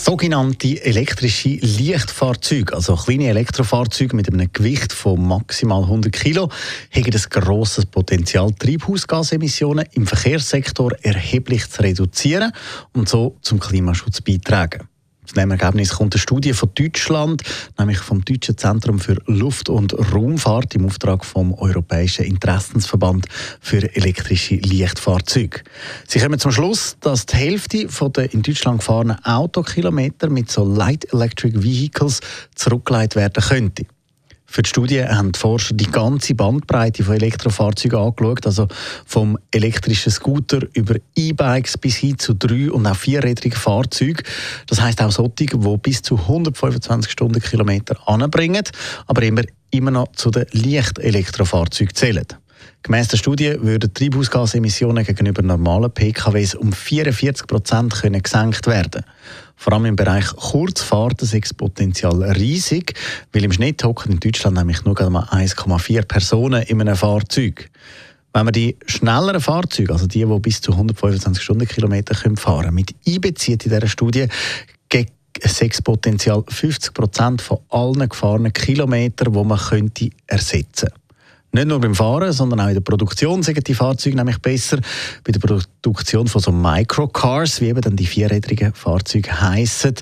Sogenannte elektrische Lichtfahrzeuge, also kleine Elektrofahrzeuge mit einem Gewicht von maximal 100 Kilo, haben ein grosses Potenzial, Treibhausgasemissionen im Verkehrssektor erheblich zu reduzieren und so zum Klimaschutz beitragen. Zu dem Ergebnis kommt eine Studie von Deutschland, nämlich vom Deutschen Zentrum für Luft- und Raumfahrt im Auftrag vom Europäischen Interessensverband für elektrische Lichtfahrzeuge. Sie kommen zum Schluss, dass die Hälfte der in Deutschland gefahrenen Autokilometer mit so Light Electric Vehicles zurückgeleitet werden könnte. Für die Studie haben die Forscher die ganze Bandbreite von Elektrofahrzeugen angeschaut, also vom elektrischen Scooter über E-Bikes bis hin zu drei- und auch vierrädrigen Fahrzeugen. Das heißt auch solche, die bis zu 125 Stundenkilometer anbringen, aber immer, immer noch zu den Leicht-Elektrofahrzeugen zählen. Gemäss der Studie würden Treibhausgasemissionen gegenüber normalen PKWs um 44 Prozent gesenkt werden. Vor allem im Bereich Kurzfahrten ist das Potenzial riesig, weil im Schnitt hocken in Deutschland nämlich nur 1,4 Personen in einem Fahrzeug. Wenn man die schnelleren Fahrzeuge, also die, die bis zu 125 Stundenkilometer fahren können, mit einbezieht in dieser Studie, gibt es Potenzial 50 Prozent von allen gefahrenen Kilometern, die man könnte ersetzen könnte. Nicht nur beim Fahren, sondern auch in der Produktion sind die Fahrzeuge nämlich besser. Bei der Produktion von so Microcars, wie eben dann die vierrädrigen Fahrzeuge heissen,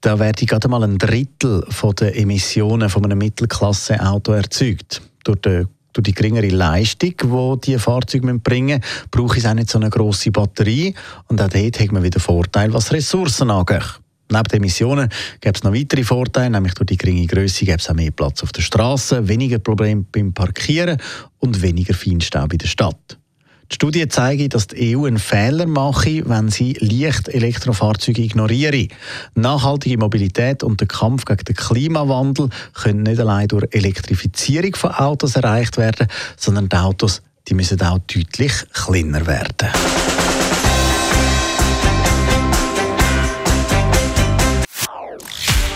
da werde gerade mal ein Drittel den Emissionen von einem Mittelklasse-Auto erzeugt. Durch die durch die geringere Leistung, die diese Fahrzeuge bringen müssen, brauche ich auch nicht so eine grosse Batterie. Und auch dort hat man wieder Vorteil, was Ressourcen angeht. Neben den Emissionen gibt es noch weitere Vorteile, nämlich durch die geringe Größe gibt es auch mehr Platz auf der Straße, weniger Probleme beim Parkieren und weniger Feinstaub in der Stadt. Die Studie zeigt, dass die EU einen Fehler mache, wenn sie leicht Elektrofahrzeuge ignoriere. Nachhaltige Mobilität und der Kampf gegen den Klimawandel können nicht allein durch Elektrifizierung von Autos erreicht werden, sondern die Autos die müssen auch deutlich kleiner werden.